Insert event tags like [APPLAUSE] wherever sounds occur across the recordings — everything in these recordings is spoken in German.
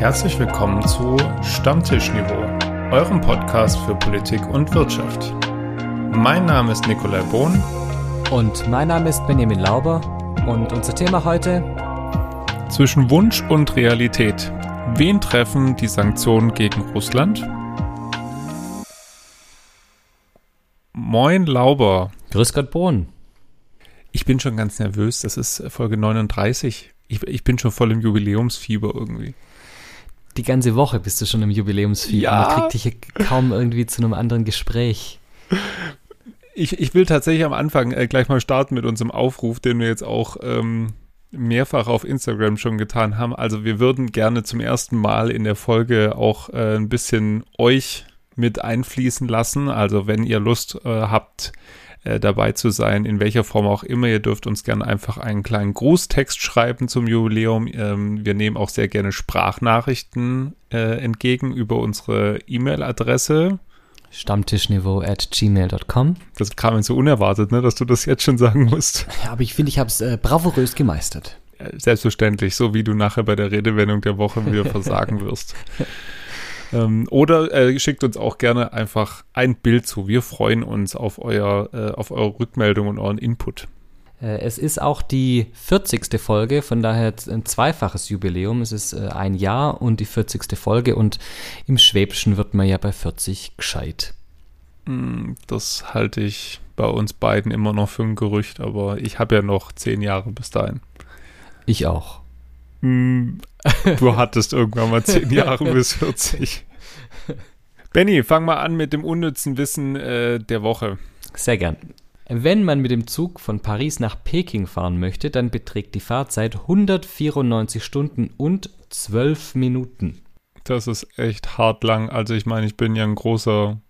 Herzlich willkommen zu Stammtischniveau, eurem Podcast für Politik und Wirtschaft. Mein Name ist Nikolai Bohn. Und mein Name ist Benjamin Lauber. Und unser Thema heute? Zwischen Wunsch und Realität. Wen treffen die Sanktionen gegen Russland? Moin Lauber. Grüß Gott Bohn. Ich bin schon ganz nervös. Das ist Folge 39. Ich, ich bin schon voll im Jubiläumsfieber irgendwie. Die ganze Woche bist du schon im Jubiläumsfieber. Ja. Man kriegt dich hier kaum irgendwie zu einem anderen Gespräch. Ich, ich will tatsächlich am Anfang äh, gleich mal starten mit unserem Aufruf, den wir jetzt auch ähm, mehrfach auf Instagram schon getan haben. Also wir würden gerne zum ersten Mal in der Folge auch äh, ein bisschen euch mit einfließen lassen. Also wenn ihr Lust äh, habt, äh, dabei zu sein, in welcher Form auch immer. Ihr dürft uns gerne einfach einen kleinen Grußtext schreiben zum Jubiläum. Ähm, wir nehmen auch sehr gerne Sprachnachrichten äh, entgegen über unsere E-Mail-Adresse. Stammtischniveau at gmail.com. Das kam mir so unerwartet, ne, dass du das jetzt schon sagen musst. Ja, aber ich finde, ich habe es äh, bravourös gemeistert. Selbstverständlich, so wie du nachher bei der Redewendung der Woche wieder [LAUGHS] versagen wirst. Ähm, oder äh, schickt uns auch gerne einfach ein Bild zu. Wir freuen uns auf, euer, äh, auf eure Rückmeldung und euren Input. Äh, es ist auch die 40. Folge, von daher ein zweifaches Jubiläum. Es ist äh, ein Jahr und die 40. Folge und im Schwäbischen wird man ja bei 40 gescheit. Hm, das halte ich bei uns beiden immer noch für ein Gerücht, aber ich habe ja noch zehn Jahre bis dahin. Ich auch. Hm, du hattest irgendwann mal zehn [LAUGHS] Jahre bis 40. Benny, fang mal an mit dem unnützen Wissen äh, der Woche. Sehr gern. Wenn man mit dem Zug von Paris nach Peking fahren möchte, dann beträgt die Fahrzeit 194 Stunden und 12 Minuten. Das ist echt hart lang. Also ich meine, ich bin ja ein großer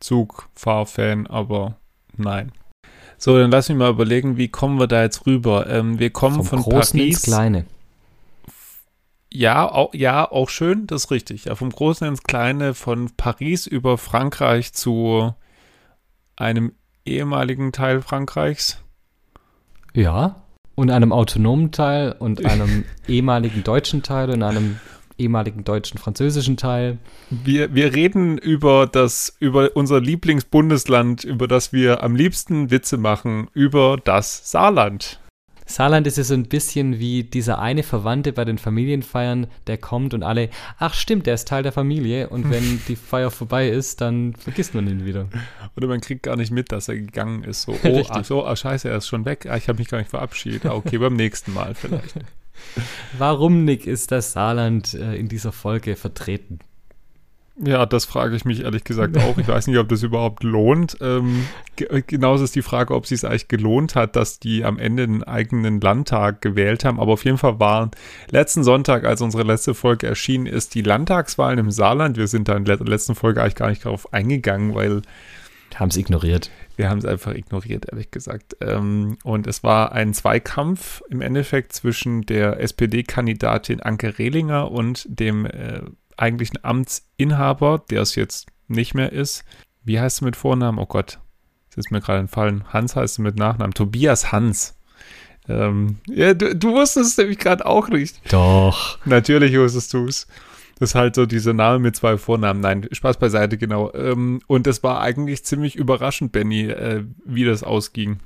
Zugfahrfan, aber nein. So, dann lass mich mal überlegen, wie kommen wir da jetzt rüber? Ähm, wir kommen Vom von Großen Paris ins Kleine. Ja, auch, ja, auch schön, das ist richtig. Ja, vom Großen ins Kleine, von Paris über Frankreich zu einem ehemaligen Teil Frankreichs. Ja, und einem autonomen Teil und einem [LAUGHS] ehemaligen deutschen Teil und einem ehemaligen deutschen französischen Teil. Wir, wir reden über das, über unser Lieblingsbundesland, über das wir am liebsten Witze machen, über das Saarland. Saarland ist ja so ein bisschen wie dieser eine Verwandte bei den Familienfeiern, der kommt und alle, ach stimmt, der ist Teil der Familie und wenn [LAUGHS] die Feier vorbei ist, dann vergisst man ihn wieder. Oder man kriegt gar nicht mit, dass er gegangen ist. So, [LAUGHS] oh, ach so, ach scheiße, er ist schon weg. Ah, ich habe mich gar nicht verabschiedet. Ah, okay, beim nächsten Mal vielleicht. [LAUGHS] Warum, Nick, ist das Saarland äh, in dieser Folge vertreten? Ja, das frage ich mich ehrlich gesagt auch. Ich weiß nicht, ob das überhaupt lohnt. Ähm, genauso ist die Frage, ob es sich eigentlich gelohnt hat, dass die am Ende einen eigenen Landtag gewählt haben. Aber auf jeden Fall waren letzten Sonntag, als unsere letzte Folge erschienen ist, die Landtagswahlen im Saarland. Wir sind da in der letzten Folge eigentlich gar nicht darauf eingegangen, weil. Haben es ignoriert. Wir haben es einfach ignoriert, ehrlich gesagt. Ähm, und es war ein Zweikampf im Endeffekt zwischen der SPD-Kandidatin Anke Rehlinger und dem äh, eigentlichen Amtsinhaber, der es jetzt nicht mehr ist. Wie heißt du mit Vornamen? Oh Gott, das ist mir gerade entfallen. Hans heißt du mit Nachnamen. Tobias Hans. Ähm, ja, du, du wusstest es nämlich gerade auch nicht. Doch. Natürlich wusstest du es. Das ist halt so dieser Name mit zwei Vornamen. Nein, Spaß beiseite, genau. Ähm, und es war eigentlich ziemlich überraschend, Benny, äh, wie das ausging.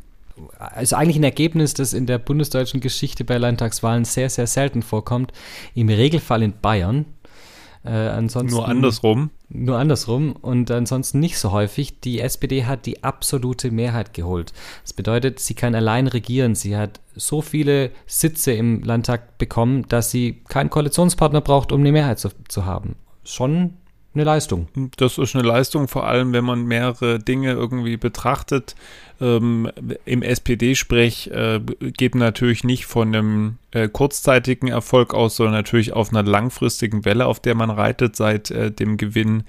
Also eigentlich ein Ergebnis, das in der bundesdeutschen Geschichte bei Landtagswahlen sehr, sehr selten vorkommt. Im Regelfall in Bayern. Äh, ansonsten, nur andersrum. Nur andersrum und ansonsten nicht so häufig. Die SPD hat die absolute Mehrheit geholt. Das bedeutet, sie kann allein regieren. Sie hat so viele Sitze im Landtag bekommen, dass sie keinen Koalitionspartner braucht, um eine Mehrheit zu, zu haben. Schon eine Leistung. Das ist eine Leistung, vor allem wenn man mehrere Dinge irgendwie betrachtet. Ähm, Im SPD-Sprech äh, geht natürlich nicht von einem äh, kurzzeitigen Erfolg aus, sondern natürlich auf einer langfristigen Welle, auf der man reitet seit äh, dem Gewinn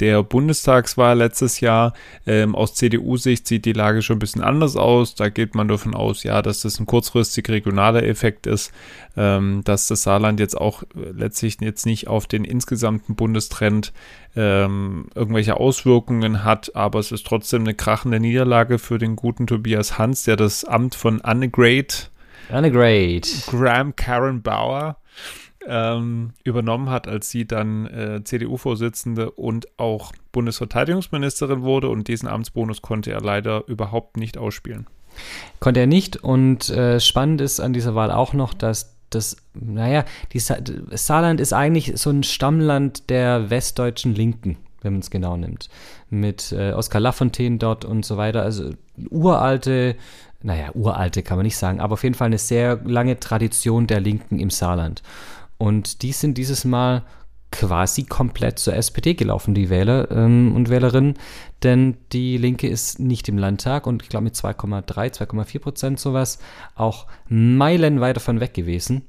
der Bundestagswahl letztes Jahr. Ähm, aus CDU-Sicht sieht die Lage schon ein bisschen anders aus. Da geht man davon aus, ja, dass das ein kurzfristig regionaler Effekt ist, ähm, dass das Saarland jetzt auch letztlich jetzt nicht auf den insgesamten Bundestrend ähm, irgendwelche Auswirkungen hat, aber es ist trotzdem eine krachende Niederlage für den guten Tobias Hans, der das Amt von Annegret Annegret Graham Karen Bauer ähm, übernommen hat, als sie dann äh, CDU-Vorsitzende und auch Bundesverteidigungsministerin wurde. Und diesen Amtsbonus konnte er leider überhaupt nicht ausspielen. Konnte er nicht. Und äh, spannend ist an dieser Wahl auch noch, dass das, naja, die Sa Saarland ist eigentlich so ein Stammland der westdeutschen Linken, wenn man es genau nimmt. Mit äh, Oskar Lafontaine dort und so weiter. Also uralte, naja, uralte kann man nicht sagen, aber auf jeden Fall eine sehr lange Tradition der Linken im Saarland. Und die sind dieses Mal quasi komplett zur SPD gelaufen, die Wähler ähm, und Wählerinnen, denn die Linke ist nicht im Landtag und ich glaube mit 2,3, 2,4 Prozent sowas auch meilenweit davon weg gewesen.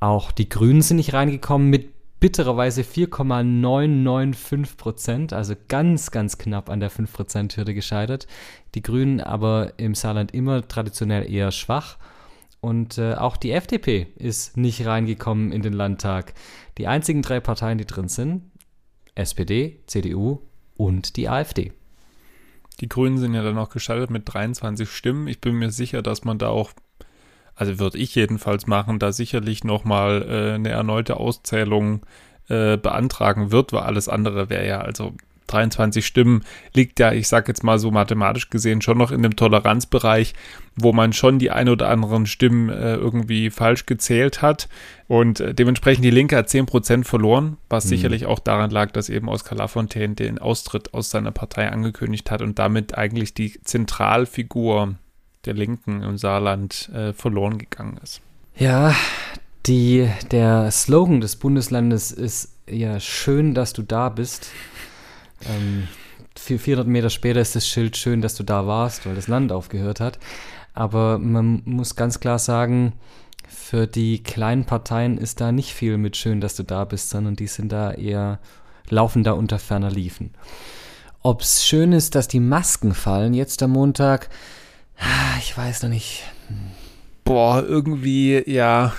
Auch die Grünen sind nicht reingekommen mit bittererweise 4,995 Prozent, also ganz, ganz knapp an der 5 Prozent Hürde gescheitert. Die Grünen aber im Saarland immer traditionell eher schwach und äh, auch die FDP ist nicht reingekommen in den Landtag. Die einzigen drei Parteien, die drin sind, SPD, CDU und die AfD. Die Grünen sind ja dann auch geschaltet mit 23 Stimmen. Ich bin mir sicher, dass man da auch, also würde ich jedenfalls machen, da sicherlich nochmal äh, eine erneute Auszählung äh, beantragen wird, weil alles andere wäre ja, also 23 Stimmen liegt ja, ich sag jetzt mal so mathematisch gesehen, schon noch in dem Toleranzbereich, wo man schon die ein oder anderen Stimmen äh, irgendwie falsch gezählt hat. Und äh, dementsprechend die Linke hat 10% verloren, was mhm. sicherlich auch daran lag, dass eben Oskar Lafontaine den Austritt aus seiner Partei angekündigt hat und damit eigentlich die Zentralfigur der Linken im Saarland äh, verloren gegangen ist. Ja, die, der Slogan des Bundeslandes ist ja schön, dass du da bist. Ähm, 400 Meter später ist das Schild schön, dass du da warst, weil das Land aufgehört hat. Aber man muss ganz klar sagen, für die kleinen Parteien ist da nicht viel mit schön, dass du da bist, sondern die sind da eher, laufen da unter ferner Liefen. Ob es schön ist, dass die Masken fallen jetzt am Montag, ich weiß noch nicht. Boah, irgendwie, ja,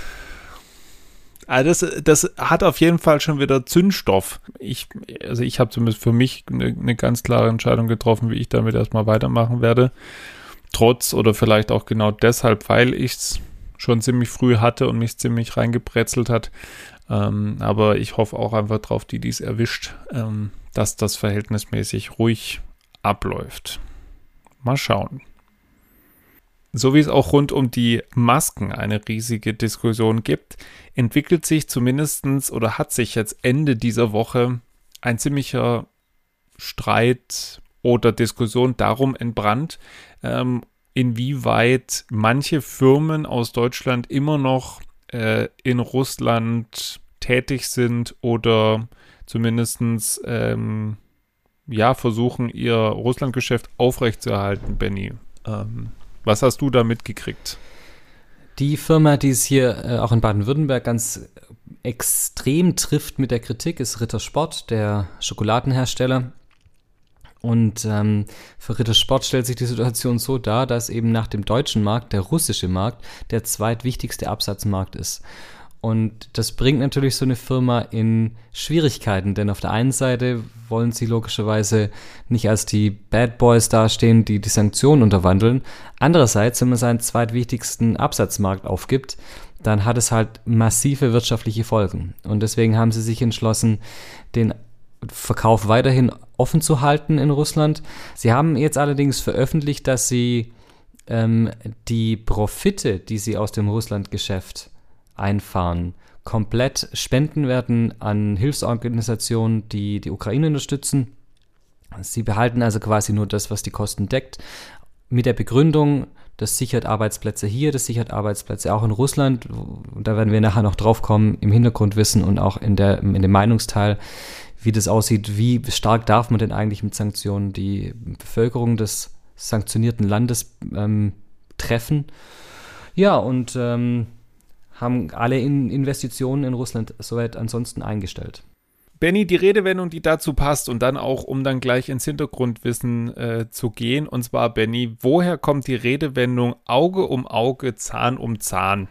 also das, das hat auf jeden Fall schon wieder Zündstoff. Ich, also ich habe zumindest für mich eine, eine ganz klare Entscheidung getroffen, wie ich damit erstmal weitermachen werde. Trotz oder vielleicht auch genau deshalb, weil ich es schon ziemlich früh hatte und mich ziemlich reingebrezelt hat. Ähm, aber ich hoffe auch einfach drauf, die dies erwischt, ähm, dass das verhältnismäßig ruhig abläuft. Mal schauen. So wie es auch rund um die Masken eine riesige Diskussion gibt, entwickelt sich zumindestens oder hat sich jetzt Ende dieser Woche ein ziemlicher Streit oder Diskussion darum entbrannt, ähm, inwieweit manche Firmen aus Deutschland immer noch äh, in Russland tätig sind oder zumindestens ähm, ja, versuchen, ihr Russlandgeschäft aufrechtzuerhalten, Benny. Ähm, was hast du da mitgekriegt? Die Firma, die es hier äh, auch in Baden-Württemberg ganz extrem trifft mit der Kritik, ist Rittersport, der Schokoladenhersteller. Und ähm, für Rittersport stellt sich die Situation so dar, dass eben nach dem deutschen Markt der russische Markt der zweitwichtigste Absatzmarkt ist. Und das bringt natürlich so eine Firma in Schwierigkeiten, denn auf der einen Seite wollen sie logischerweise nicht als die Bad Boys dastehen, die die Sanktionen unterwandeln. Andererseits, wenn man seinen zweitwichtigsten Absatzmarkt aufgibt, dann hat es halt massive wirtschaftliche Folgen. Und deswegen haben sie sich entschlossen, den Verkauf weiterhin offen zu halten in Russland. Sie haben jetzt allerdings veröffentlicht, dass sie ähm, die Profite, die sie aus dem Russlandgeschäft einfahren. Komplett Spenden werden an Hilfsorganisationen, die die Ukraine unterstützen. Sie behalten also quasi nur das, was die Kosten deckt, mit der Begründung, das sichert Arbeitsplätze hier, das sichert Arbeitsplätze auch in Russland. Da werden wir nachher noch drauf kommen, im Hintergrund wissen und auch in, der, in dem Meinungsteil, wie das aussieht, wie stark darf man denn eigentlich mit Sanktionen die Bevölkerung des sanktionierten Landes ähm, treffen. Ja, und ähm, haben alle in Investitionen in Russland soweit ansonsten eingestellt. Benny, die Redewendung, die dazu passt und dann auch, um dann gleich ins Hintergrundwissen äh, zu gehen, und zwar, Benny, woher kommt die Redewendung Auge um Auge, Zahn um Zahn?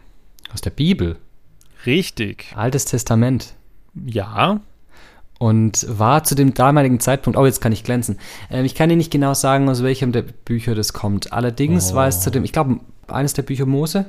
Aus der Bibel. Richtig. Altes Testament. Ja. Und war zu dem damaligen Zeitpunkt, oh, jetzt kann ich glänzen. Ähm, ich kann dir nicht genau sagen, aus welchem der Bücher das kommt. Allerdings oh. war es zu dem, ich glaube, eines der Bücher Mose.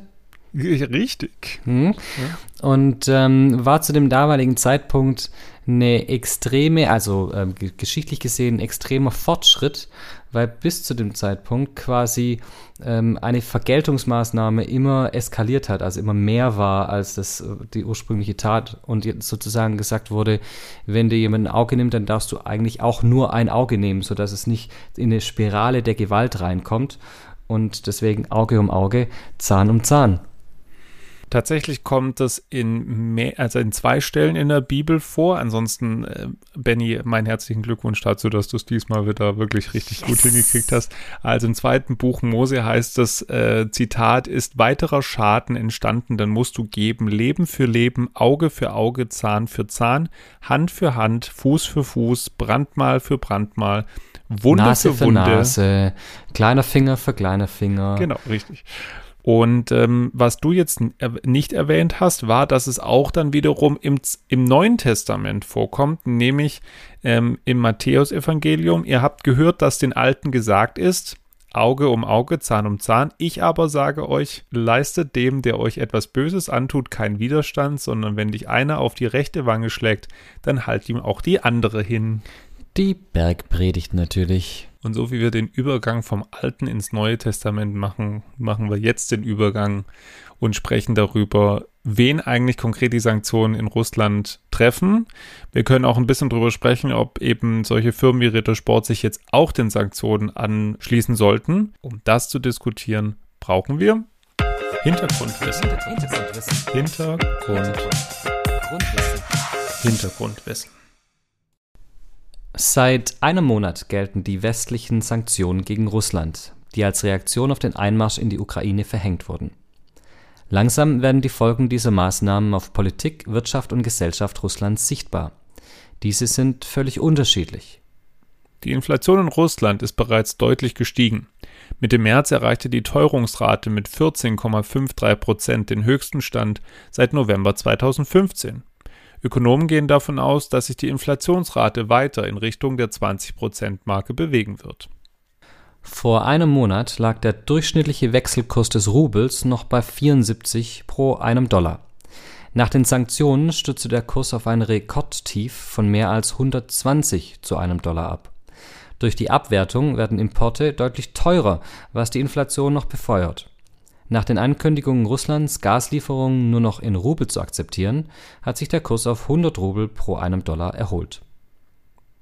[LAUGHS] Richtig. Hm? Ja. Und ähm, war zu dem damaligen Zeitpunkt eine extreme, also ähm, geschichtlich gesehen, extremer Fortschritt, weil bis zu dem Zeitpunkt quasi ähm, eine Vergeltungsmaßnahme immer eskaliert hat, also immer mehr war als das, äh, die ursprüngliche Tat und jetzt sozusagen gesagt wurde, wenn dir jemand ein Auge nimmt, dann darfst du eigentlich auch nur ein Auge nehmen, sodass es nicht in eine Spirale der Gewalt reinkommt und deswegen Auge um Auge, Zahn um Zahn. Tatsächlich kommt es in, mehr, also in zwei Stellen in der Bibel vor. Ansonsten, äh, Benny, meinen herzlichen Glückwunsch dazu, dass du es diesmal wieder wirklich richtig yes. gut hingekriegt hast. Also im zweiten Buch Mose heißt es, äh, Zitat, ist weiterer Schaden entstanden, dann musst du geben, Leben für Leben, Auge für Auge, Zahn für Zahn, Hand für Hand, Fuß für Fuß, Brandmal für Brandmal, Wunde Nase für Wunde. Nase, kleiner Finger für kleiner Finger. Genau, richtig. Und ähm, was du jetzt nicht erwähnt hast, war, dass es auch dann wiederum im, im Neuen Testament vorkommt, nämlich ähm, im Matthäusevangelium. Ihr habt gehört, dass den Alten gesagt ist, Auge um Auge, Zahn um Zahn. Ich aber sage euch, leistet dem, der euch etwas Böses antut, keinen Widerstand, sondern wenn dich einer auf die rechte Wange schlägt, dann halt ihm auch die andere hin. Die Bergpredigt natürlich. Und so wie wir den Übergang vom Alten ins Neue Testament machen, machen wir jetzt den Übergang und sprechen darüber, wen eigentlich konkret die Sanktionen in Russland treffen. Wir können auch ein bisschen darüber sprechen, ob eben solche Firmen wie Rittersport sich jetzt auch den Sanktionen anschließen sollten. Um das zu diskutieren, brauchen wir Hintergrundwissen. Hintergrundwissen. Hintergrundwissen. Hintergrundwissen. Seit einem Monat gelten die westlichen Sanktionen gegen Russland, die als Reaktion auf den Einmarsch in die Ukraine verhängt wurden. Langsam werden die Folgen dieser Maßnahmen auf Politik, Wirtschaft und Gesellschaft Russlands sichtbar. Diese sind völlig unterschiedlich. Die Inflation in Russland ist bereits deutlich gestiegen. Mitte März erreichte die Teuerungsrate mit 14,53 Prozent den höchsten Stand seit November 2015. Ökonomen gehen davon aus, dass sich die Inflationsrate weiter in Richtung der 20%-Marke bewegen wird. Vor einem Monat lag der durchschnittliche Wechselkurs des Rubels noch bei 74 pro einem Dollar. Nach den Sanktionen stürzte der Kurs auf ein Rekordtief von mehr als 120 zu einem Dollar ab. Durch die Abwertung werden Importe deutlich teurer, was die Inflation noch befeuert. Nach den Ankündigungen Russlands, Gaslieferungen nur noch in Rubel zu akzeptieren, hat sich der Kurs auf 100 Rubel pro einem Dollar erholt.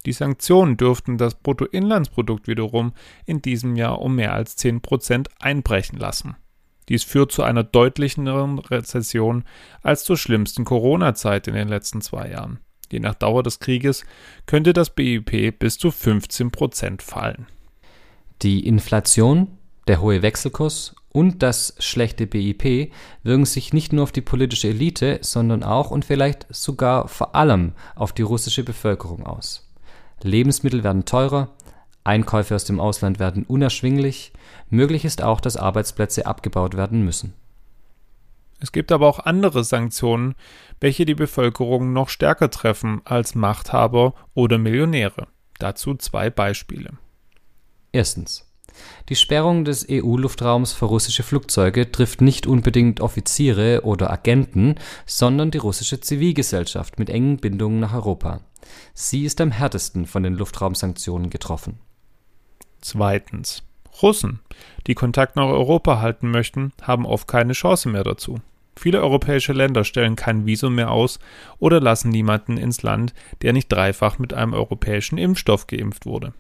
Die Sanktionen dürften das Bruttoinlandsprodukt wiederum in diesem Jahr um mehr als 10 Prozent einbrechen lassen. Dies führt zu einer deutlicheren Rezession als zur schlimmsten Corona-Zeit in den letzten zwei Jahren. Je nach Dauer des Krieges könnte das BIP bis zu 15 Prozent fallen. Die Inflation, der hohe Wechselkurs und das schlechte BIP wirken sich nicht nur auf die politische Elite, sondern auch und vielleicht sogar vor allem auf die russische Bevölkerung aus. Lebensmittel werden teurer, Einkäufe aus dem Ausland werden unerschwinglich, möglich ist auch, dass Arbeitsplätze abgebaut werden müssen. Es gibt aber auch andere Sanktionen, welche die Bevölkerung noch stärker treffen als Machthaber oder Millionäre. Dazu zwei Beispiele. Erstens. Die Sperrung des EU-Luftraums für russische Flugzeuge trifft nicht unbedingt Offiziere oder Agenten, sondern die russische Zivilgesellschaft mit engen Bindungen nach Europa. Sie ist am härtesten von den Luftraumsanktionen getroffen. Zweitens. Russen, die Kontakt nach Europa halten möchten, haben oft keine Chance mehr dazu. Viele europäische Länder stellen kein Visum mehr aus oder lassen niemanden ins Land, der nicht dreifach mit einem europäischen Impfstoff geimpft wurde.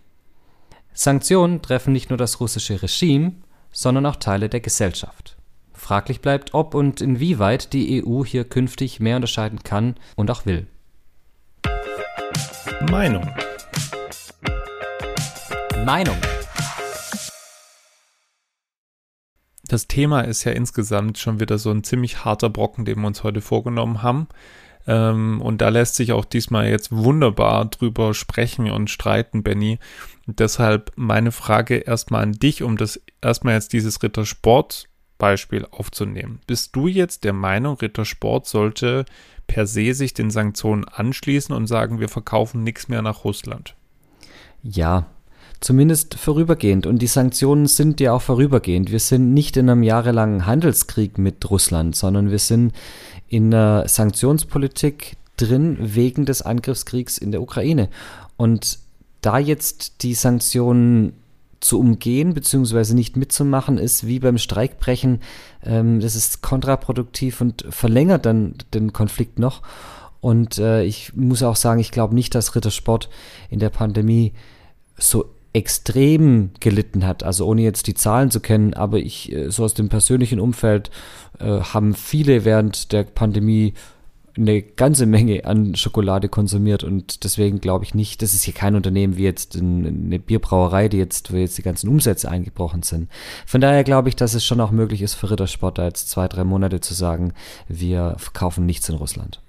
Sanktionen treffen nicht nur das russische Regime, sondern auch Teile der Gesellschaft. Fraglich bleibt, ob und inwieweit die EU hier künftig mehr unterscheiden kann und auch will. Meinung. Meinung. Das Thema ist ja insgesamt schon wieder so ein ziemlich harter Brocken, den wir uns heute vorgenommen haben. Ähm, und da lässt sich auch diesmal jetzt wunderbar drüber sprechen und streiten, Benny. deshalb meine Frage erstmal an dich, um das erstmal jetzt dieses Rittersport-Beispiel aufzunehmen. Bist du jetzt der Meinung, Rittersport sollte per se sich den Sanktionen anschließen und sagen, wir verkaufen nichts mehr nach Russland? Ja, zumindest vorübergehend. Und die Sanktionen sind ja auch vorübergehend. Wir sind nicht in einem jahrelangen Handelskrieg mit Russland, sondern wir sind in einer Sanktionspolitik drin wegen des Angriffskriegs in der Ukraine. Und da jetzt die Sanktionen zu umgehen bzw. nicht mitzumachen, ist wie beim Streikbrechen. Ähm, das ist kontraproduktiv und verlängert dann den Konflikt noch. Und äh, ich muss auch sagen, ich glaube nicht, dass Rittersport in der Pandemie so extrem gelitten hat, also ohne jetzt die Zahlen zu kennen, aber ich, äh, so aus dem persönlichen Umfeld, äh, haben viele während der Pandemie eine ganze Menge an Schokolade konsumiert und deswegen glaube ich nicht, das ist hier kein Unternehmen wie jetzt eine Bierbrauerei, die jetzt, wo jetzt die ganzen Umsätze eingebrochen sind. Von daher glaube ich, dass es schon auch möglich ist für Rittersport da jetzt zwei, drei Monate zu sagen, wir verkaufen nichts in Russland.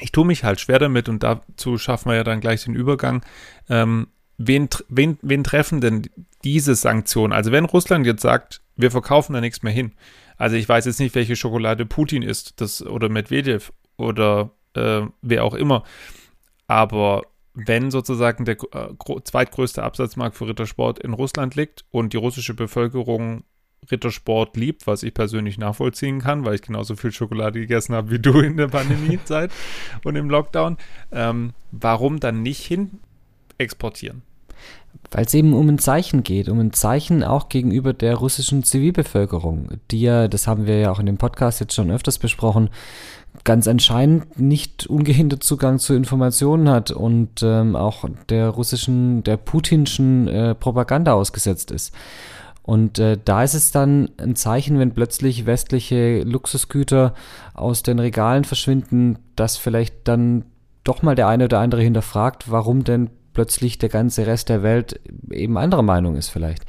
Ich tue mich halt schwer damit und dazu schaffen wir ja dann gleich den Übergang. Ähm, wen, wen, wen treffen denn diese Sanktionen? Also wenn Russland jetzt sagt, wir verkaufen da nichts mehr hin. Also ich weiß jetzt nicht, welche Schokolade Putin isst, das oder Medvedev oder äh, wer auch immer. Aber wenn sozusagen der äh, zweitgrößte Absatzmarkt für Rittersport in Russland liegt und die russische Bevölkerung Rittersport liebt, was ich persönlich nachvollziehen kann, weil ich genauso viel Schokolade gegessen habe wie du in der Pandemiezeit [LAUGHS] und im Lockdown, ähm, warum dann nicht hin exportieren? Weil es eben um ein Zeichen geht, um ein Zeichen auch gegenüber der russischen Zivilbevölkerung, die ja, das haben wir ja auch in dem Podcast jetzt schon öfters besprochen, ganz anscheinend nicht ungehindert Zugang zu Informationen hat und ähm, auch der russischen, der putinschen äh, Propaganda ausgesetzt ist. Und äh, da ist es dann ein Zeichen, wenn plötzlich westliche Luxusgüter aus den Regalen verschwinden, dass vielleicht dann doch mal der eine oder andere hinterfragt, warum denn plötzlich der ganze Rest der Welt eben anderer Meinung ist vielleicht.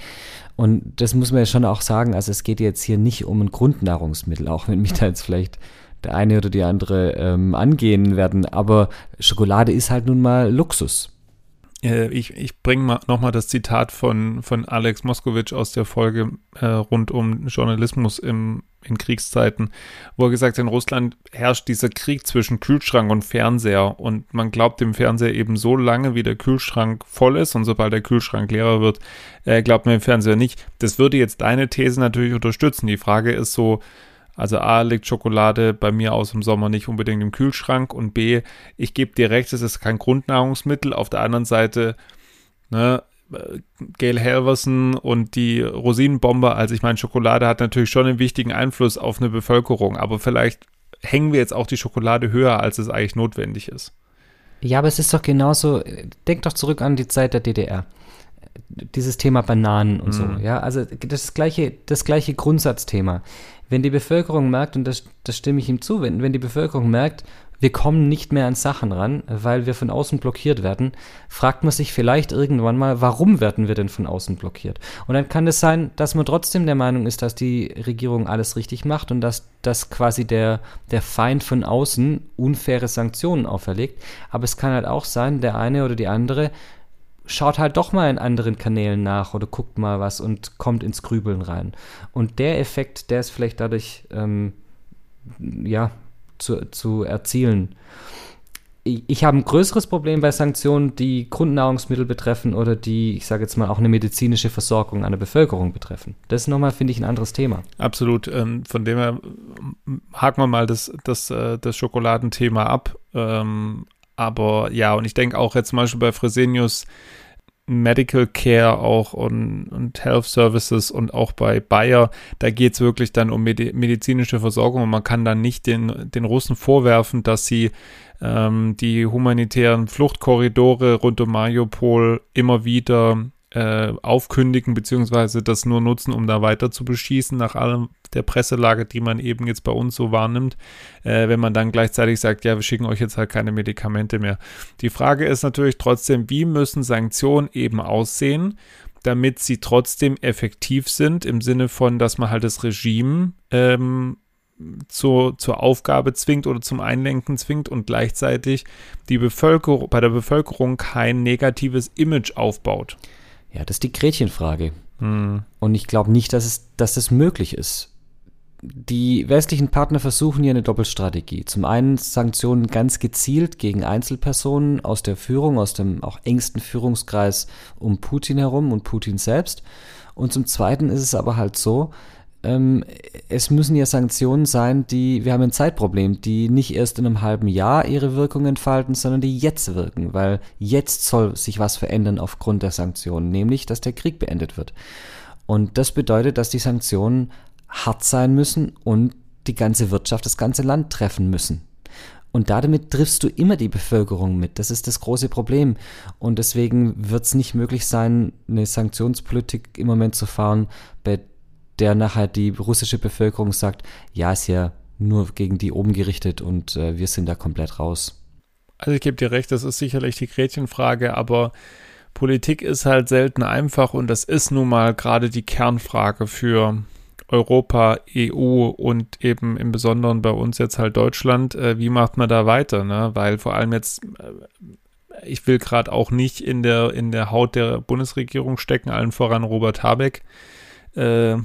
Und das muss man ja schon auch sagen, also es geht jetzt hier nicht um ein Grundnahrungsmittel, auch wenn mich da jetzt vielleicht der eine oder die andere ähm, angehen werden. Aber Schokolade ist halt nun mal Luxus. Äh, ich, ich bringe nochmal das Zitat von, von Alex Moskowitsch aus der Folge äh, rund um Journalismus im, in Kriegszeiten, wo er gesagt hat, in Russland herrscht dieser Krieg zwischen Kühlschrank und Fernseher und man glaubt dem Fernseher eben so lange, wie der Kühlschrank voll ist und sobald der Kühlschrank leerer wird, äh, glaubt man dem Fernseher nicht. Das würde jetzt deine These natürlich unterstützen. Die Frage ist so, also A liegt Schokolade bei mir aus dem Sommer nicht unbedingt im Kühlschrank und B, ich gebe dir recht, es ist kein Grundnahrungsmittel. Auf der anderen Seite, ne, Gail Halverson und die Rosinenbomber, also ich meine, Schokolade hat natürlich schon einen wichtigen Einfluss auf eine Bevölkerung, aber vielleicht hängen wir jetzt auch die Schokolade höher, als es eigentlich notwendig ist. Ja, aber es ist doch genauso, denk doch zurück an die Zeit der DDR. Dieses Thema Bananen und mhm. so, ja, also das gleiche, das gleiche Grundsatzthema wenn die Bevölkerung merkt, und das, das stimme ich ihm zu, wenn, wenn die Bevölkerung merkt, wir kommen nicht mehr an Sachen ran, weil wir von außen blockiert werden, fragt man sich vielleicht irgendwann mal, warum werden wir denn von außen blockiert? Und dann kann es sein, dass man trotzdem der Meinung ist, dass die Regierung alles richtig macht und dass, dass quasi der, der Feind von außen unfaire Sanktionen auferlegt. Aber es kann halt auch sein, der eine oder die andere schaut halt doch mal in anderen Kanälen nach oder guckt mal was und kommt ins Grübeln rein. Und der Effekt, der ist vielleicht dadurch ähm, ja, zu, zu erzielen. Ich, habe ein größeres Problem bei Sanktionen, die Grundnahrungsmittel betreffen oder die, ich sage jetzt mal, auch eine medizinische Versorgung einer Bevölkerung betreffen. Das ist nochmal, finde ich, ein anderes Thema. Absolut. Ähm, von dem her haken wir mal das, das, äh, das Schokoladenthema ab. Ähm, aber ja, und ich denke auch jetzt zum Beispiel bei Fresenius Medical Care auch und, und Health Services und auch bei Bayer, da geht es wirklich dann um Medi medizinische Versorgung und man kann dann nicht den, den Russen vorwerfen, dass sie ähm, die humanitären Fluchtkorridore rund um Mariupol immer wieder äh, aufkündigen, beziehungsweise das nur nutzen, um da weiter zu beschießen, nach allem der Presselage, die man eben jetzt bei uns so wahrnimmt, äh, wenn man dann gleichzeitig sagt, ja, wir schicken euch jetzt halt keine Medikamente mehr. Die Frage ist natürlich trotzdem, wie müssen Sanktionen eben aussehen, damit sie trotzdem effektiv sind, im Sinne von, dass man halt das Regime ähm, zur, zur Aufgabe zwingt oder zum Einlenken zwingt und gleichzeitig die Bevölkerung, bei der Bevölkerung kein negatives Image aufbaut. Ja, das ist die Gretchenfrage. Hm. Und ich glaube nicht, dass es, dass es möglich ist. die westlichen Partner versuchen hier eine Doppelstrategie. Zum einen Sanktionen ganz gezielt gegen Einzelpersonen aus der Führung, aus dem auch engsten Führungskreis um Putin herum und Putin selbst. Und zum zweiten ist es aber halt so, ähm, es müssen ja Sanktionen sein, die, wir haben ein Zeitproblem, die nicht erst in einem halben Jahr ihre Wirkung entfalten, sondern die jetzt wirken, weil jetzt soll sich was verändern aufgrund der Sanktionen, nämlich, dass der Krieg beendet wird. Und das bedeutet, dass die Sanktionen hart sein müssen und die ganze Wirtschaft, das ganze Land treffen müssen. Und damit triffst du immer die Bevölkerung mit. Das ist das große Problem. Und deswegen wird es nicht möglich sein, eine Sanktionspolitik im Moment zu fahren, bei der nachher die russische Bevölkerung sagt, ja, ist ja nur gegen die oben gerichtet und äh, wir sind da komplett raus. Also ich gebe dir recht, das ist sicherlich die Gretchenfrage, aber Politik ist halt selten einfach und das ist nun mal gerade die Kernfrage für Europa, EU und eben im Besonderen bei uns jetzt halt Deutschland. Äh, wie macht man da weiter? Ne? Weil vor allem jetzt, äh, ich will gerade auch nicht in der, in der Haut der Bundesregierung stecken, allen voran Robert Habeck. Äh,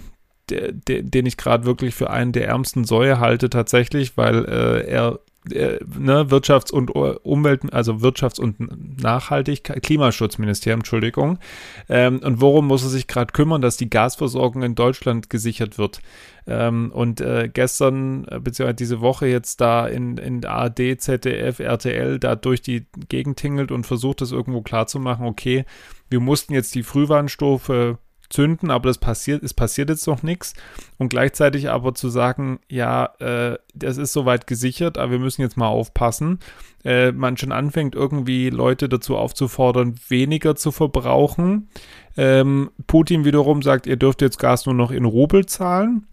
der, den ich gerade wirklich für einen der ärmsten Säue halte tatsächlich, weil äh, er äh, ne, Wirtschafts- und Umwelt, also Wirtschafts- und Nachhaltigkeit, Klimaschutzministerium, Entschuldigung. Ähm, und worum muss er sich gerade kümmern, dass die Gasversorgung in Deutschland gesichert wird? Ähm, und äh, gestern, äh, beziehungsweise diese Woche jetzt da in, in ARD, ZDF, RTL da durch die Gegend tingelt und versucht es irgendwo klarzumachen, okay, wir mussten jetzt die Frühwarnstufe zünden, aber das passiert, es passiert jetzt noch nichts. Und gleichzeitig aber zu sagen, ja, äh, das ist soweit gesichert, aber wir müssen jetzt mal aufpassen. Äh, man schon anfängt, irgendwie Leute dazu aufzufordern, weniger zu verbrauchen. Ähm, Putin wiederum sagt, ihr dürft jetzt Gas nur noch in Rubel zahlen.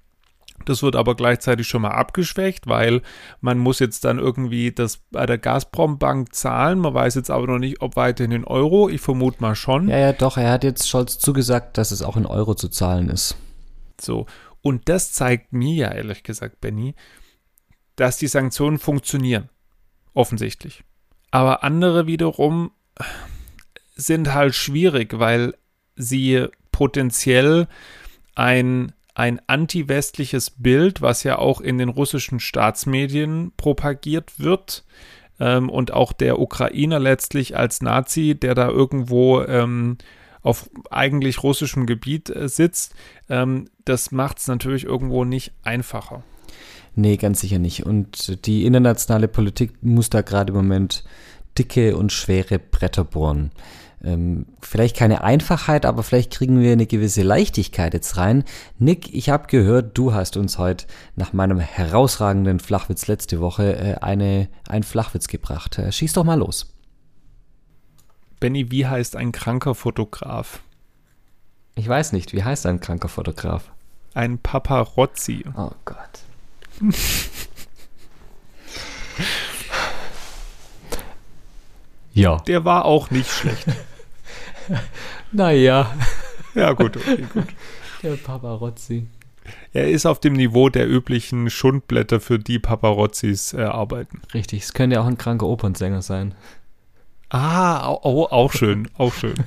Das wird aber gleichzeitig schon mal abgeschwächt, weil man muss jetzt dann irgendwie das bei der Gazprom-Bank zahlen. Man weiß jetzt aber noch nicht, ob weiterhin in Euro. Ich vermute mal schon. Ja, ja, doch. Er hat jetzt Scholz zugesagt, dass es auch in Euro zu zahlen ist. So. Und das zeigt mir ja ehrlich gesagt, Benny, dass die Sanktionen funktionieren. Offensichtlich. Aber andere wiederum sind halt schwierig, weil sie potenziell ein ein anti-westliches Bild, was ja auch in den russischen Staatsmedien propagiert wird. Ähm, und auch der Ukrainer letztlich als Nazi, der da irgendwo ähm, auf eigentlich russischem Gebiet äh, sitzt, ähm, das macht es natürlich irgendwo nicht einfacher. Nee, ganz sicher nicht. Und die internationale Politik muss da gerade im Moment dicke und schwere Bretter bohren ähm, vielleicht keine Einfachheit, aber vielleicht kriegen wir eine gewisse Leichtigkeit jetzt rein. Nick, ich habe gehört, du hast uns heute nach meinem herausragenden Flachwitz letzte Woche äh, eine, einen Flachwitz gebracht. Äh, schieß doch mal los. Benny, wie heißt ein kranker Fotograf? Ich weiß nicht, wie heißt ein kranker Fotograf? Ein Paparazzi. Oh Gott. [LAUGHS] Ja. Der war auch nicht schlecht. [LAUGHS] naja. Ja, gut, okay, gut. [LAUGHS] Der Paparazzi. Er ist auf dem Niveau der üblichen Schundblätter, für die Paparazzis äh, arbeiten. Richtig, es könnte ja auch ein kranker Opernsänger sein. Ah, auch, auch schön, auch schön. [LAUGHS]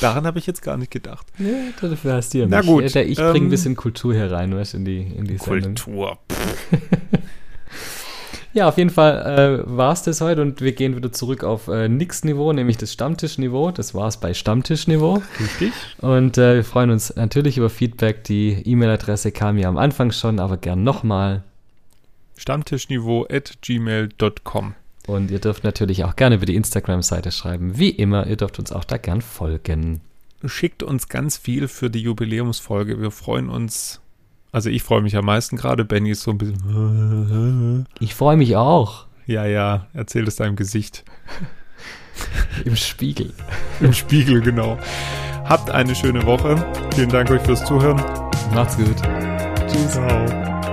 Daran habe ich jetzt gar nicht gedacht. Ja, dafür hast du ja mich. Na gut. Ich bringe ähm, ein bisschen Kultur hier rein, weißt in die, in die Sendung. Kultur. Ja, auf jeden Fall äh, war es das heute und wir gehen wieder zurück auf äh, Nix-Niveau, nämlich das Stammtischniveau. Das war es bei Stammtischniveau. Richtig. Und äh, wir freuen uns natürlich über Feedback. Die E-Mail-Adresse kam ja am Anfang schon, aber gern nochmal. Stammtischniveau at gmail.com. Und ihr dürft natürlich auch gerne über die Instagram-Seite schreiben. Wie immer, ihr dürft uns auch da gern folgen. Schickt uns ganz viel für die Jubiläumsfolge. Wir freuen uns also ich freue mich am meisten gerade. Benny ist so ein bisschen. [LAUGHS] Ich freue mich auch. Ja, ja, erzähl es deinem Gesicht. [LAUGHS] Im Spiegel. [LAUGHS] Im Spiegel, genau. Habt eine schöne Woche. Vielen Dank euch fürs Zuhören. Macht's gut. Tschüss. Ciao.